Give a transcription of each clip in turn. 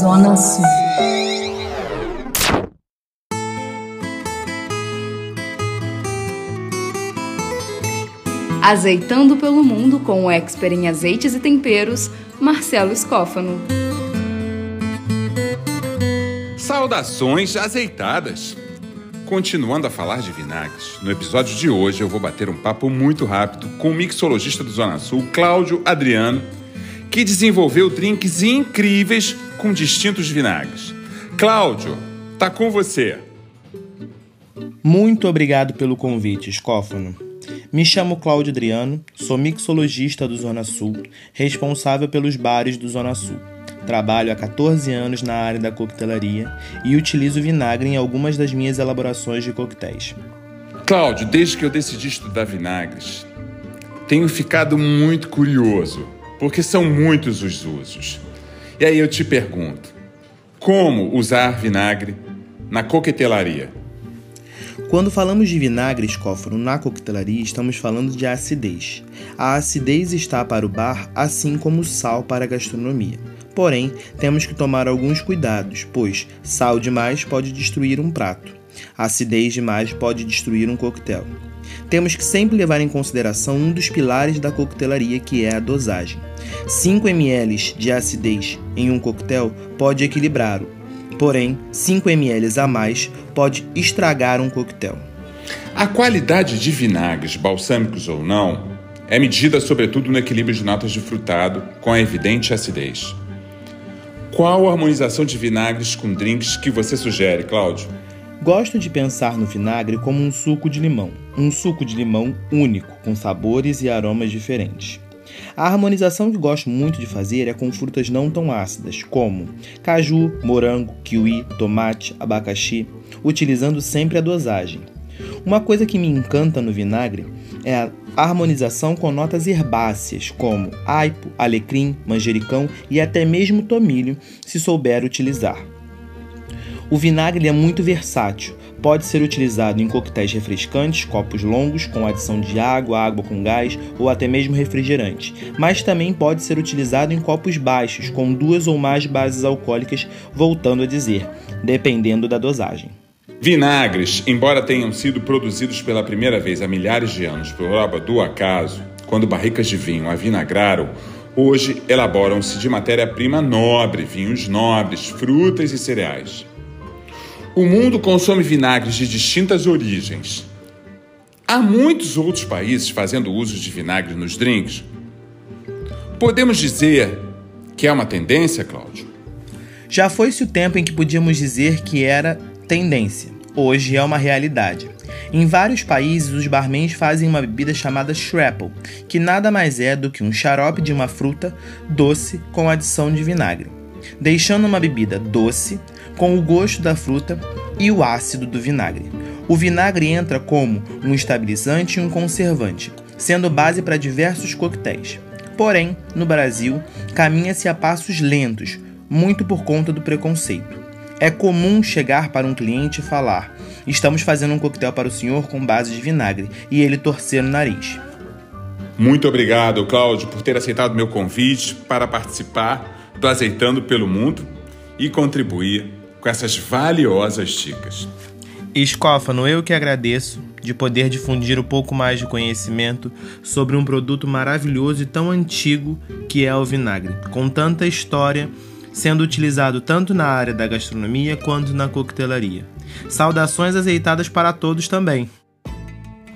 Zona Sul. Azeitando pelo mundo com o expert em azeites e temperos, Marcelo Escófano. Saudações azeitadas! Continuando a falar de vinagres, no episódio de hoje eu vou bater um papo muito rápido com o mixologista do Zona Sul, Cláudio Adriano, que desenvolveu drinks incríveis com distintos vinagres. Cláudio, tá com você. Muito obrigado pelo convite, Escófano. Me chamo Cláudio Adriano, sou mixologista do Zona Sul, responsável pelos bares do Zona Sul. Trabalho há 14 anos na área da coquetelaria e utilizo vinagre em algumas das minhas elaborações de coquetéis. Cláudio, desde que eu decidi estudar vinagres, tenho ficado muito curioso, porque são muitos os usos. E aí eu te pergunto: como usar vinagre na coquetelaria? Quando falamos de vinagre escóforo na coquetelaria, estamos falando de acidez. A acidez está para o bar, assim como o sal para a gastronomia. Porém, temos que tomar alguns cuidados, pois sal demais pode destruir um prato. Acidez demais pode destruir um coquetel. Temos que sempre levar em consideração um dos pilares da coquetelaria, que é a dosagem. 5 ml de acidez em um coquetel pode equilibrá-lo, porém 5 ml a mais pode estragar um coquetel. A qualidade de vinagres, balsâmicos ou não, é medida sobretudo no equilíbrio de notas de frutado com a evidente acidez. Qual a harmonização de vinagres com drinks que você sugere, Cláudio? Gosto de pensar no vinagre como um suco de limão, um suco de limão único, com sabores e aromas diferentes. A harmonização que gosto muito de fazer é com frutas não tão ácidas, como caju, morango, kiwi, tomate, abacaxi, utilizando sempre a dosagem. Uma coisa que me encanta no vinagre é a harmonização com notas herbáceas, como aipo, alecrim, manjericão e até mesmo tomilho, se souber utilizar. O vinagre é muito versátil. Pode ser utilizado em coquetéis refrescantes, copos longos, com adição de água, água com gás ou até mesmo refrigerante. Mas também pode ser utilizado em copos baixos, com duas ou mais bases alcoólicas, voltando a dizer, dependendo da dosagem. Vinagres, embora tenham sido produzidos pela primeira vez há milhares de anos por obra do acaso, quando barricas de vinho a vinagraram, hoje elaboram-se de matéria-prima nobre, vinhos nobres, frutas e cereais. O mundo consome vinagres de distintas origens. Há muitos outros países fazendo uso de vinagre nos drinks. Podemos dizer que é uma tendência, Cláudio? Já foi-se o tempo em que podíamos dizer que era tendência. Hoje é uma realidade. Em vários países, os barmans fazem uma bebida chamada shrapple, que nada mais é do que um xarope de uma fruta doce com adição de vinagre, deixando uma bebida doce com o gosto da fruta e o ácido do vinagre. O vinagre entra como um estabilizante e um conservante, sendo base para diversos coquetéis. Porém, no Brasil, caminha-se a passos lentos, muito por conta do preconceito. É comum chegar para um cliente e falar: Estamos fazendo um coquetel para o senhor com base de vinagre, e ele torcer o nariz. Muito obrigado, Cláudio, por ter aceitado meu convite para participar do Azeitando pelo Mundo e contribuir com essas valiosas dicas. Escófano, eu que agradeço de poder difundir um pouco mais de conhecimento sobre um produto maravilhoso e tão antigo que é o vinagre, com tanta história sendo utilizado tanto na área da gastronomia quanto na coquetelaria. Saudações azeitadas para todos também.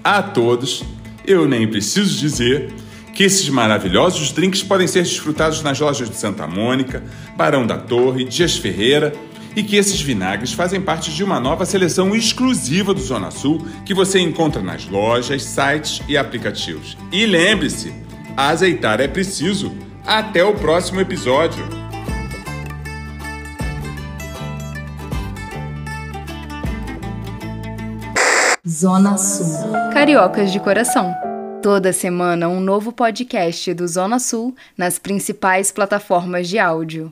A todos, eu nem preciso dizer que esses maravilhosos drinks podem ser desfrutados nas lojas de Santa Mônica, Barão da Torre, Dias Ferreira e que esses vinagres fazem parte de uma nova seleção exclusiva do Zona Sul que você encontra nas lojas, sites e aplicativos. E lembre-se, azeitar é preciso. Até o próximo episódio. Zona Sul. Cariocas de coração. Toda semana um novo podcast do Zona Sul nas principais plataformas de áudio.